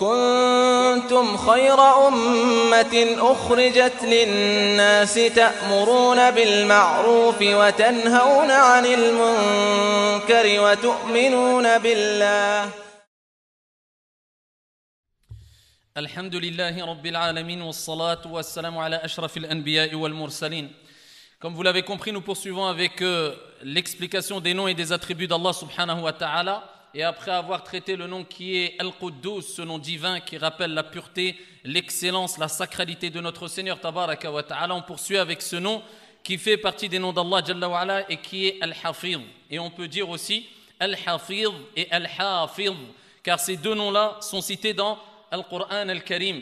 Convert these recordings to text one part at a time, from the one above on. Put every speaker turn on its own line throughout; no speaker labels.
كنتم خير أمة أخرجت للناس تأمرون بالمعروف وتنهون عن المنكر وتؤمنون بالله
الحمد لله رب العالمين والصلاة والسلام على أشرف الأنبياء والمرسلين Comme vous l'avez compris, nous poursuivons avec euh, l'explication des noms et des attributs d'Allah subhanahu wa ta'ala. Et après avoir traité le nom qui est Al-Quddus, ce nom divin qui rappelle la pureté, l'excellence, la sacralité de notre Seigneur Tabaraka wa ta'ala, on poursuit avec ce nom qui fait partie des noms d'Allah Jalla wa et qui est Al-Hafidh. Et on peut dire aussi Al-Hafidh et Al-Hafidh, car ces deux noms-là sont cités dans Al-Qur'an Al-Karim.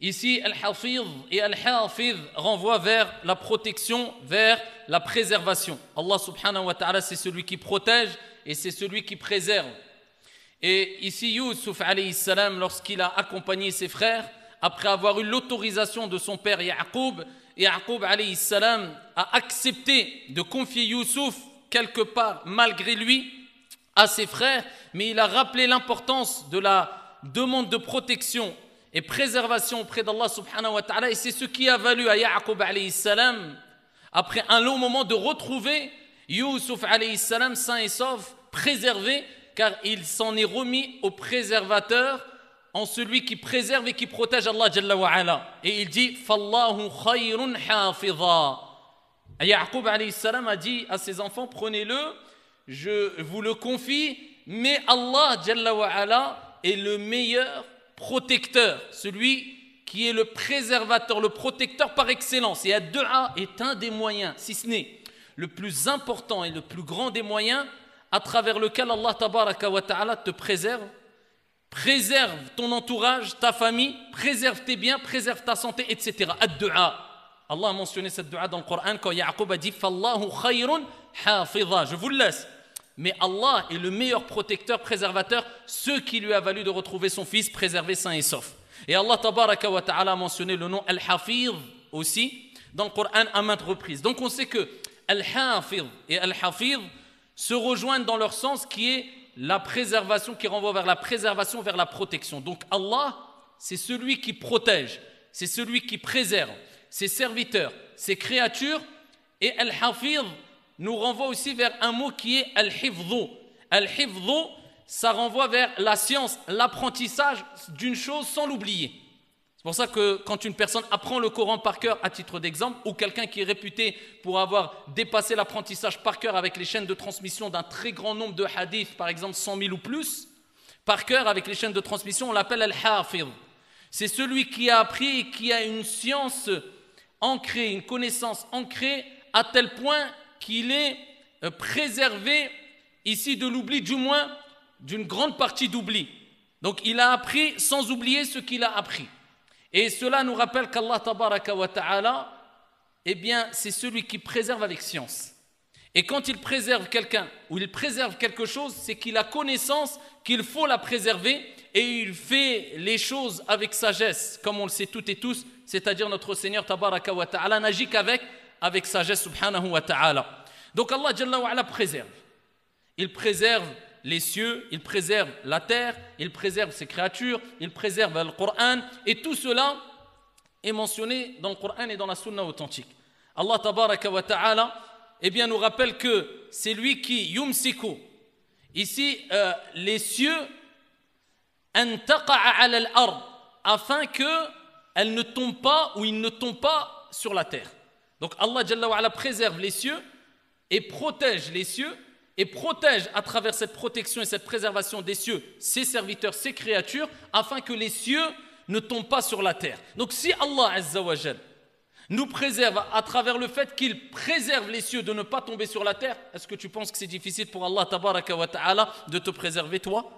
Ici, Al-Hafidh et Al-Hafidh renvoient vers la protection, vers la préservation. Allah subhanahu wa ta'ala, c'est celui qui protège et c'est celui qui préserve. Et ici, Yusuf alayhi lorsqu'il a accompagné ses frères, après avoir eu l'autorisation de son père Yaqub, Yaqub alayhi salam a accepté de confier Yusuf quelque part malgré lui à ses frères, mais il a rappelé l'importance de la demande de protection et préservation auprès d'Allah subhanahu wa ta'ala. Et c'est ce qui a valu à Yaqub alayhi salam, après un long moment, de retrouver Yusuf alayhi salam sain et sauf, préservé, car il s'en est remis au préservateur en celui qui préserve et qui protège Allah jalla wa ala. Et il dit Fallahu khayrun hafidha. Yaqub alayhi salam a dit à ses enfants Prenez-le, je vous le confie, mais Allah jalla wa ala est le meilleur protecteur, celui qui est le préservateur, le protecteur par excellence. Et Ad-Du'a est un des moyens, si ce n'est le plus important et le plus grand des moyens à travers lequel Allah tabaraka wa ta'ala te préserve. Préserve ton entourage, ta famille, préserve tes biens, préserve ta santé, etc. Ad-Du'a. Allah a mentionné cette dua dans le Coran quand Yaqub a dit Fallahu khayrun hafidha. Je vous le laisse. Mais Allah est le meilleur protecteur, préservateur, ce qui lui a valu de retrouver son fils préservé, sain et sauf. Et Allah tabaraka wa ta'ala a mentionné le nom Al-Hafidh aussi dans le Coran à maintes reprises. Donc on sait que Al-Hafidh et Al-Hafidh se rejoignent dans leur sens qui est la préservation, qui renvoie vers la préservation, vers la protection. Donc Allah, c'est celui qui protège, c'est celui qui préserve ses serviteurs, ses créatures, et Al-Hafidh nous renvoie aussi vers un mot qui est al-hifdhu. Al-hifdhu, ça renvoie vers la science, l'apprentissage d'une chose sans l'oublier. C'est pour ça que quand une personne apprend le Coran par cœur, à titre d'exemple, ou quelqu'un qui est réputé pour avoir dépassé l'apprentissage par cœur avec les chaînes de transmission d'un très grand nombre de hadiths, par exemple 100 000 ou plus, par cœur avec les chaînes de transmission, on l'appelle al-hafidh. C'est celui qui a appris et qui a une science ancrée, une connaissance ancrée à tel point qu'il est préservé ici de l'oubli, du moins d'une grande partie d'oubli. Donc il a appris sans oublier ce qu'il a appris. Et cela nous rappelle qu'Allah tabaraka wa ta'ala, eh bien, c'est celui qui préserve avec science. Et quand il préserve quelqu'un ou il préserve quelque chose, c'est qu'il a connaissance qu'il faut la préserver et il fait les choses avec sagesse, comme on le sait toutes et tous, c'est-à-dire notre Seigneur tabaraka wa ta'ala n'agit qu'avec avec sagesse subhanahu wa ta'ala. Donc Allah Jalla wa préserve. Il préserve les cieux, il préserve la terre, il préserve ses créatures, il préserve le Coran et tout cela est mentionné dans le Coran et dans la sunna authentique. Allah tabaraka wa ta'ala eh bien nous rappelle que c'est lui qui yumsiku ici euh, les cieux afin que elles ne tombent pas ou ils ne tombent pas sur la terre. Donc Allah Jalla wa préserve les cieux et protège les cieux et protège à travers cette protection et cette préservation des cieux ses serviteurs, ses créatures, afin que les cieux ne tombent pas sur la terre. Donc si Allah Azza wa Jal nous préserve à travers le fait qu'il préserve les cieux de ne pas tomber sur la terre, est-ce que tu penses que c'est difficile pour Allah tabaraka wa de te préserver toi?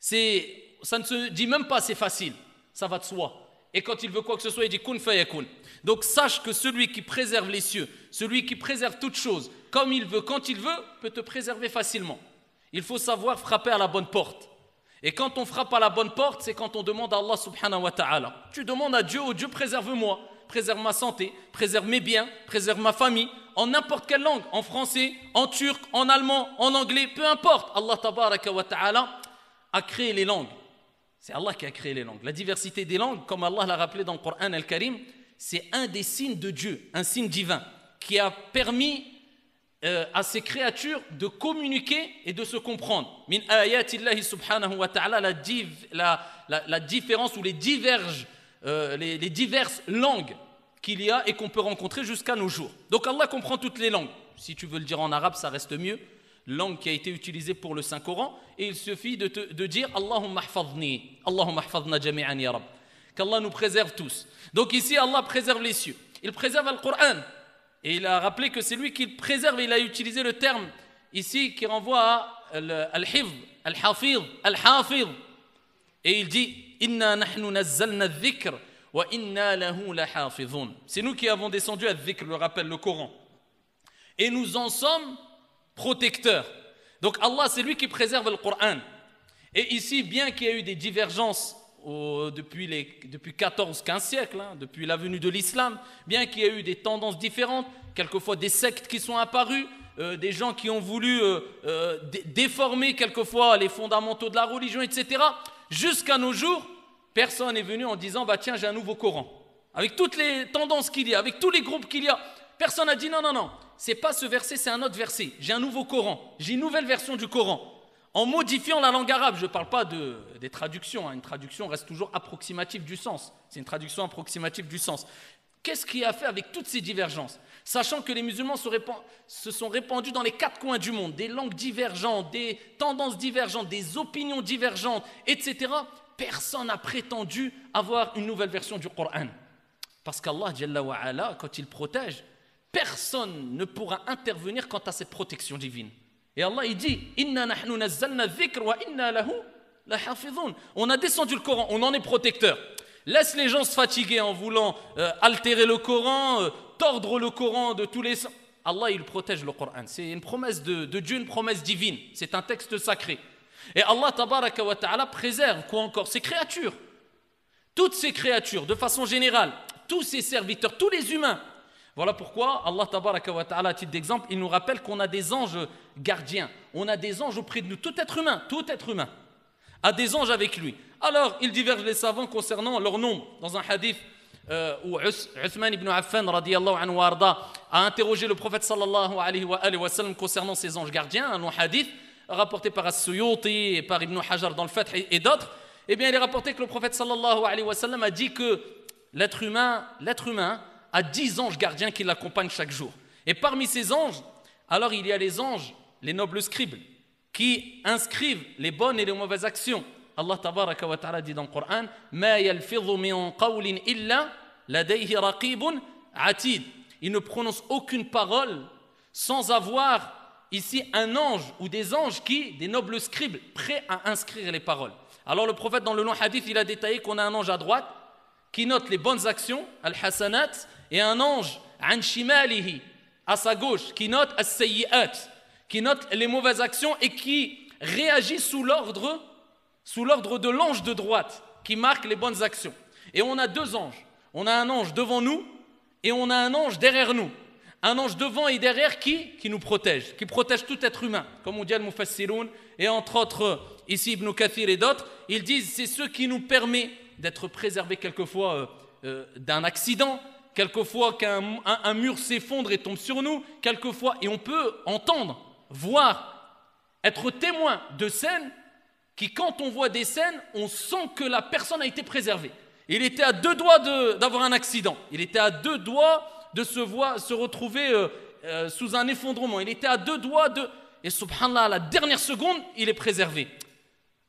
Ça ne se dit même pas c'est facile, ça va de soi. Et quand il veut quoi que ce soit, il dit kun fayakun. Donc sache que celui qui préserve les cieux, celui qui préserve toutes choses, comme il veut, quand il veut, peut te préserver facilement. Il faut savoir frapper à la bonne porte. Et quand on frappe à la bonne porte, c'est quand on demande à Allah subhanahu wa ta'ala. Tu demandes à Dieu, oh Dieu, préserve-moi, préserve ma santé, préserve mes biens, préserve ma famille, en n'importe quelle langue, en français, en turc, en allemand, en anglais, peu importe. Allah tabaraka wa ta'ala a créé les langues. C'est Allah qui a créé les langues. La diversité des langues, comme Allah l'a rappelé dans le Coran Al-Karim, c'est un des signes de Dieu, un signe divin, qui a permis euh, à ces créatures de communiquer et de se comprendre. Min subhanahu wa ta'ala, la, la, la, la, différence ou les, diverges, euh, les, les diverses langues qu'il y a et qu'on peut rencontrer jusqu'à nos jours. Donc Allah comprend toutes les langues. Si tu veux le dire en arabe, ça reste mieux. Langue qui a été utilisée pour le Saint-Coran. Et il suffit de, te, de dire Allahumma hfadni, Allahumma jami'an ya Rab. Qu'Allah nous préserve tous. Donc ici, Allah préserve les cieux. Il préserve le Coran. Et il a rappelé que c'est lui qui le préserve. Il a utilisé le terme ici qui renvoie à al-hifd, al-hafid, al-hafid. Et il dit Inna nahnu nazzalna dhikr wa inna lahu. C'est nous qui avons descendu à dhikr, le rappelle le Coran. Et nous en sommes protecteurs. Donc Allah, c'est lui qui préserve le Coran. Et ici, bien qu'il y ait eu des divergences depuis, depuis 14-15 siècles, hein, depuis la venue de l'islam, bien qu'il y ait eu des tendances différentes, quelquefois des sectes qui sont apparues, euh, des gens qui ont voulu euh, euh, déformer quelquefois les fondamentaux de la religion, etc. Jusqu'à nos jours, personne n'est venu en disant bah tiens j'ai un nouveau Coran. Avec toutes les tendances qu'il y a, avec tous les groupes qu'il y a, personne n'a dit non non non, c'est pas ce verset, c'est un autre verset. J'ai un nouveau Coran, j'ai une nouvelle version du Coran en modifiant la langue arabe. Je ne parle pas de, des traductions, hein. une traduction reste toujours approximative du sens. C'est une traduction approximative du sens. Qu'est-ce qui a fait avec toutes ces divergences? Sachant que les musulmans se, se, sont répandus dans les quatre coins du monde, des langues divergentes, des tendances divergentes, des opinions divergentes, etc., personne n'a prétendu avoir une nouvelle version du Coran. Parce qu'Allah, quand il protège, personne ne pourra intervenir quant à cette protection divine. Et Allah il dit Inna wa inna. On a descendu le Coran, on en est protecteur. Laisse les gens se fatiguer en voulant euh, altérer le Coran, euh, tordre le Coran de tous les sens. Allah il protège le Coran. C'est une promesse de, de, Dieu, une promesse divine. C'est un texte sacré. Et Allah tabaraka wa ta'ala préserve quoi encore? Ses créatures. Toutes ces créatures, de façon générale, tous ses serviteurs, tous les humains, voilà pourquoi Allah wa ta'ala, à titre d'exemple, il nous rappelle qu'on a des anges gardiens. On a des anges auprès de nous. Tout être humain, tout être humain a des anges avec lui. Alors, il diverge les savants concernant leur nombre. Dans un hadith euh, où Uthman ibn Affan anhu a interrogé le prophète sallallahu alayhi wa, concernant ces anges gardiens, un hadith rapporté par As-Suyuti et par Ibn Hajar dans le Fath et, d'autres, eh bien il est rapporté que le prophète sallallahu alayhi wa sallam a dit que l'être humain, l'être humain a dix anges gardiens qui l'accompagnent chaque jour. Et parmi ces anges, alors il y a les anges, les nobles scribes, qui inscrivent les bonnes et les mauvaises actions. Allah tabaraka wa ta'ala dit dans le Coran Ma qawlin illa ladayhi raqibun atid. Il ne prononce aucune parole sans avoir ici un ange ou des anges qui, des nobles scribes, prêts à inscrire les paroles. Alors le prophète dans le long hadith, il a détaillé qu'on a un ange à droite qui note les bonnes actions, al-hasanat, et un ange, an shimalihi, à sa gauche, qui note as-sayyi'at, qui note les mauvaises actions et qui réagit sous l'ordre sous l'ordre de l'ange de droite qui marque les bonnes actions. Et on a deux anges. On a un ange devant nous et on a un ange derrière nous. Un ange devant et derrière qui? Qui nous protège, qui protège tout être humain. Comme on dit al-Mufassiroun, et entre autres ici Ibn Kathir et d'autres, ils disent c'est ce qui nous permet d'être préservés quelquefois euh, euh, d'un accident, quelquefois qu'un un, mur s'effondre et tombe sur nous, quelquefois, et on peut entendre, voir, être témoin de scènes qui, quand on voit des scènes, on sent que la personne a été préservée. Il était à deux doigts d'avoir un accident, il était à deux doigts de se, retrouver euh, sous un effondrement, il était à deux doigts de... Et subhanallah, à la dernière seconde, il est préservé.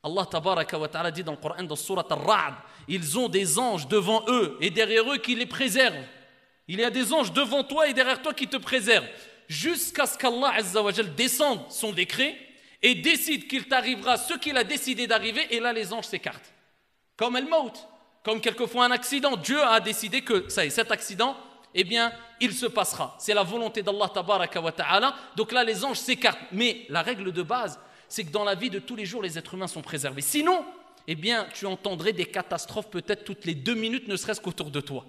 Allah ta'ala dit dans le Coran, dans Surat Al-Ra'd, ils ont des anges devant eux et derrière eux qui les préservent. Il y a des anges devant toi et derrière toi qui te préservent. Jusqu'à ce qu'Allah descende son décret et décide qu'il t'arrivera ce qu'il a décidé d'arriver et là les anges s'écartent. Comme El Maut, comme quelquefois un accident. Dieu a décidé que ça y est, cet accident, eh bien, il se passera. C'est la volonté d'Allah tabaraka ta'ala. Donc là les anges s'écartent. Mais la règle de base, c'est que dans la vie de tous les jours, les êtres humains sont préservés. Sinon, eh bien, tu entendrais des catastrophes peut-être toutes les deux minutes, ne serait-ce qu'autour de toi.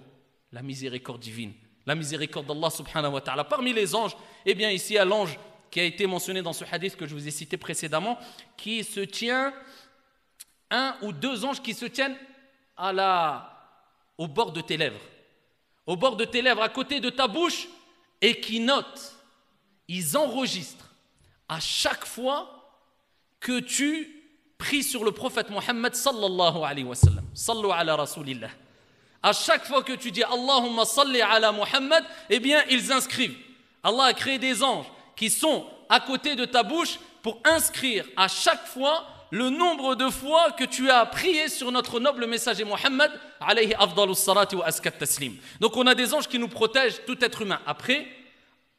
La miséricorde divine, la miséricorde d'Allah subhanahu wa ta'ala. Parmi les anges, eh bien, ici, il y a l'ange qui a été mentionné dans ce hadith que je vous ai cité précédemment, qui se tient un ou deux anges qui se tiennent au bord de tes lèvres, au bord de tes lèvres, à côté de ta bouche, et qui notent, ils enregistrent à chaque fois que tu pries sur le prophète Mohammed sallallahu alayhi wa sallam. Sallu ala rasulillah. À chaque fois que tu dis Allahumma salli ala Muhammad, eh bien, ils inscrivent. Allah a créé des anges qui sont à côté de ta bouche pour inscrire à chaque fois le nombre de fois que tu as prié sur notre noble messager Mohammed alayhi salati wa askat taslim. Donc on a des anges qui nous protègent tout être humain. Après,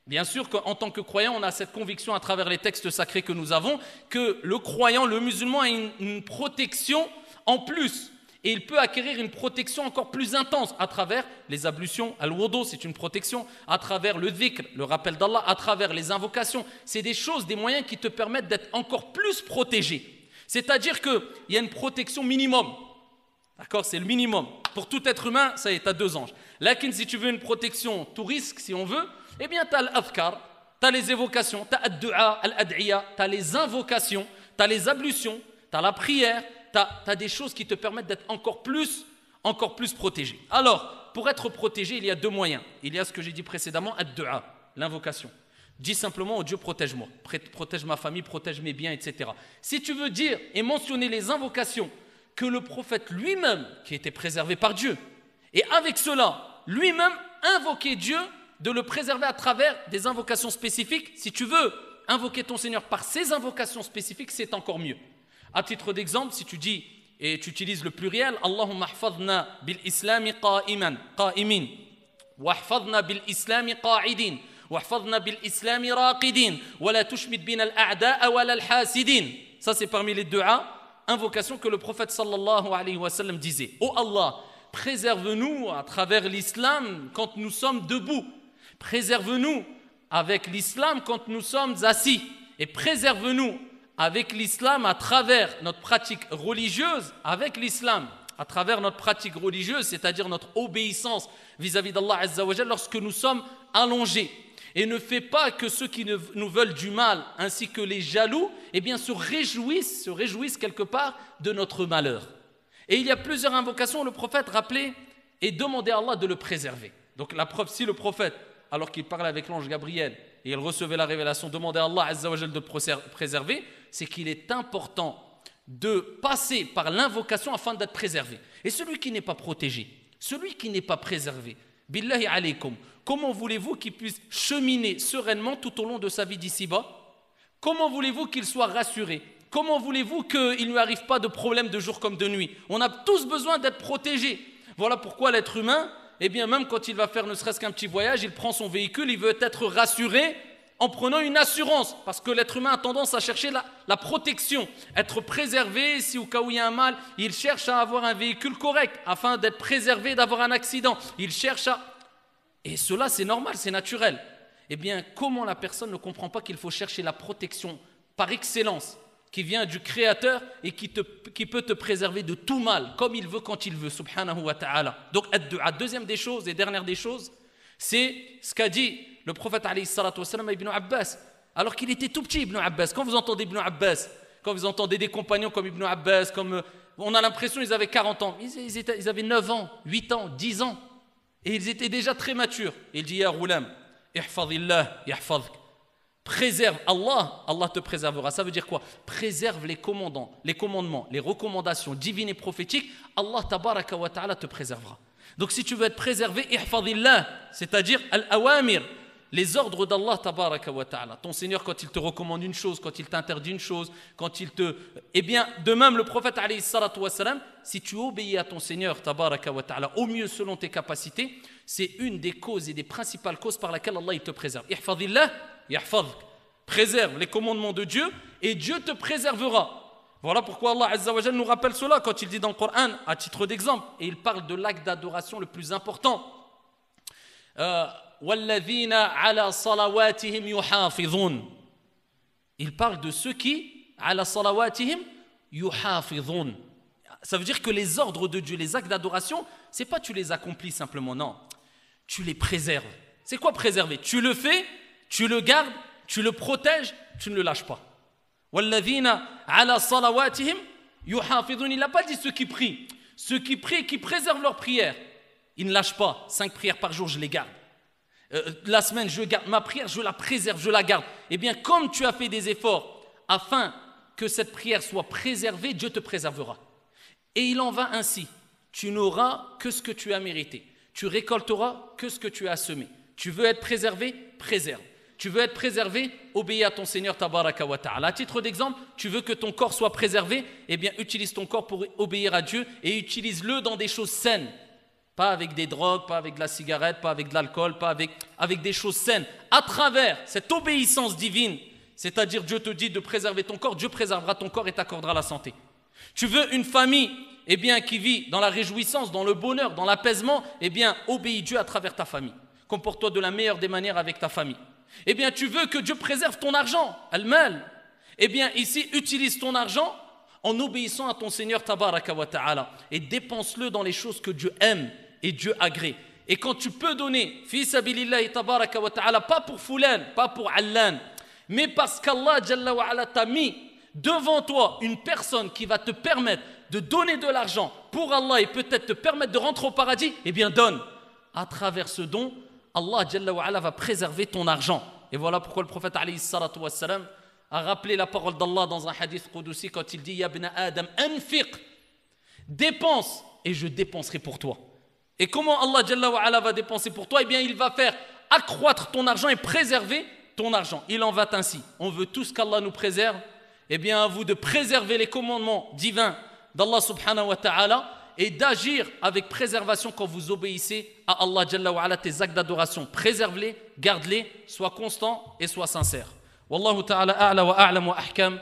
bien sûr qu'en tant que croyant, on a cette conviction à travers les textes sacrés que nous avons que le croyant, le musulman a une, protection en plus et il peut acquérir une protection encore plus intense à travers les ablutions. Al-wudu, c'est une protection. À travers le dhikr, le rappel d'Allah, à travers les invocations. C'est des choses, des moyens qui te permettent d'être encore plus protégé. C'est-à-dire qu'il y a une protection minimum. D'accord C'est le minimum. Pour tout être humain, ça y est, tu as deux anges. Lakin, si tu veux une protection tout risque, si on veut, eh bien, tu as l'adhkar, tu as les évocations, tu as ad-du'a, al-ad'iya, tu as les invocations, tu as les ablutions, tu as la prière, tu as, des choses qui te permettent d'être encore plus, encore plus protégé. Alors, pour être protégé, il y a deux moyens. Il y a ce que j'ai dit précédemment, ad-du'a, l'invocation. Dis simplement, oh Dieu, protège-moi, protège ma famille, protège mes biens, etc. Si tu veux dire et mentionner les invocations que le prophète lui-même, qui était préservé par Dieu, et avec cela, lui-même invoquer Dieu, de le préserver à travers des invocations spécifiques, si tu veux invoquer ton Seigneur par ces invocations spécifiques, c'est encore mieux. À titre d'exemple, si tu dis et tu utilises le pluriel, Allahumma hfadna bil islami qa'iman, qa'imin, wa bil islami qa'idin, wa hfadna bil islami raqidin, wa la tushmid bin al a'da'a wa al hasidin. Ça c'est parmi les deux invocations que le prophète sallallahu alayhi wa sallam disait. Oh Allah, préserve-nous à travers l'islam quand nous sommes debout. Préserve-nous avec l'islam quand nous sommes assis. Et préserve-nous avec l'islam à travers notre pratique religieuse, avec l'islam, à travers notre pratique religieuse, c'est-à-dire notre obéissance vis-à-vis d'Allah Azzawajal lorsque nous sommes allongés. Et ne fait pas que ceux qui nous veulent du mal, ainsi que les jaloux, eh bien se réjouissent, se réjouissent quelque part de notre malheur. Et il y a plusieurs invocations, le prophète rappelait et demandait à Allah de le préserver. Donc la preuve, si le prophète, alors qu'il parlait avec l'ange Gabriel, et il recevait la révélation, demandait à Allah Azzawajal de préserver, c'est qu'il est important de passer par l'invocation afin d'être préservé. Et celui qui n'est pas protégé, celui qui n'est pas préservé, billahi alaykum, comment voulez-vous qu'il puisse cheminer sereinement tout au long de sa vie d'ici-bas? Comment voulez-vous qu'il soit rassuré? Comment voulez-vous qu'il ne lui arrive pas de problème de jour comme de nuit? On a tous besoin d'être protégés. Voilà pourquoi l'être humain, eh bien même quand il va faire ne serait-ce qu'un petit voyage, il prend son véhicule, il veut être rassuré en prenant une assurance, parce que l'être humain a tendance à chercher la, protection, être préservé, si au cas où il y a un mal, il cherche à avoir un véhicule correct, afin d'être préservé d'avoir un accident, il cherche à... Et cela, c'est normal, c'est naturel. Eh bien, comment la personne ne comprend pas qu'il faut chercher la protection par excellence, qui vient du Créateur et qui, peut te préserver de tout mal, comme il veut, quand il veut, subhanahu wa ta'ala. Donc, la deuxième des choses et dernière des choses, c'est ce qu'a dit le prophète alayhi à Ibn Abbas, alors qu'il était tout petit, Ibn Abbas. Quand vous entendez Ibn Abbas, quand vous entendez des compagnons comme Ibn Abbas, comme, euh, on a l'impression qu'ils avaient 40 ans. Ils, avaient 9 ans, 8 ans, 10 ans. Et ils étaient déjà très matures. Il dit, Ya Roulam, ihfadillah, yahfadk. Préserve Allah, Allah te préservera. Ça veut dire quoi? Préserve les commandants, les commandements, les recommandations divines et prophétiques. Allah tabaraka wa te préservera. Donc si tu veux être préservé, ihfadillah, c'est-à-dire al-awamir, les ordres d'Allah tabaraka wa ta'ala. Ton Seigneur, quand il te recommande une chose, quand il t'interdit une chose, quand il te... Eh bien, de même, le prophète alayhi si tu obéis à ton Seigneur tabaraka wa ta'ala, au mieux selon tes capacités, c'est une des causes et des principales causes par laquelle Allah il te préserve. Ihfadillah, yahfadk. Préserve les commandements de Dieu et Dieu te préservera. Voilà pourquoi Allah Azza wa nous rappelle cela quand il dit dans le Coran, à titre d'exemple, et il parle de l'acte d'adoration le plus important. Euh, il parle de ceux qui, Ça veut dire que les ordres de Dieu, les actes d'adoration, c'est pas tu les accomplis simplement, non. Tu les préserves. C'est quoi préserver? Tu le fais, tu le gardes, tu le protèges, tu ne le lâches pas. il n'a pas dit ceux qui prient. Ceux qui prient qui préservent leurs prières. Ils ne lâchent pas. Cinq prières par jour, je les garde. Euh, la semaine, je garde ma prière, je la préserve, je la garde. Eh bien, comme tu as fait des efforts afin que cette prière soit préservée, Dieu te préservera. Et il en va ainsi. Tu n'auras que ce que tu as mérité. Tu récolteras que ce que tu as semé. Tu veux être préservé? Préserve. Tu veux être préservé Obéis à ton Seigneur Tabaraka wa. À titre d'exemple, tu veux que ton corps soit préservé Eh bien, utilise ton corps pour obéir à Dieu et utilise-le dans des choses saines. Pas avec des drogues, pas avec de la cigarette, pas avec de l'alcool, pas avec, avec des choses saines. À travers cette obéissance divine, c'est-à-dire Dieu te dit de préserver ton corps, Dieu préservera ton corps et t'accordera la santé. Tu veux une famille eh bien, qui vit dans la réjouissance, dans le bonheur, dans l'apaisement, eh bien, obéis Dieu à travers ta famille. Comporte-toi de la meilleure des manières avec ta famille. Eh bien, tu veux que Dieu préserve ton argent, al-mal. Eh bien, ici, utilise ton argent en obéissant à ton Seigneur tabaraka wa ta'ala et dépense-le dans les choses que Dieu aime et Dieu agrée. Et quand tu peux donner, fi sabilillahi tabaraka wa ta'ala, pas pour Foulan, pas pour Allan, mais parce qu'Allah t'a mis devant toi une personne qui va te permettre de donner de l'argent pour Allah et peut-être te permettre de rentrer au paradis, eh bien donne. À travers ce don, Allah va préserver ton argent. Et voilà pourquoi le prophète a rappelé la parole d'Allah dans un hadith Qudsi quand il dit Ya Adam, anfiq, dépense et je dépenserai pour toi. Et comment Allah va dépenser pour toi? Eh bien, il va faire accroître ton argent et préserver ton argent. Il en va ainsi. On veut tous qu'Allah nous préserve. Eh bien, à vous de préserver les commandements divins d'Allah subhanahu wa ta'ala et d'agir avec préservation quand vous obéissez à Allah Jalla wa tes actes d'adoration. Préserve-les, garde-les, sois constant et sois sincère. Wallahu ta'ala a'la wa a'lam wa ahkam.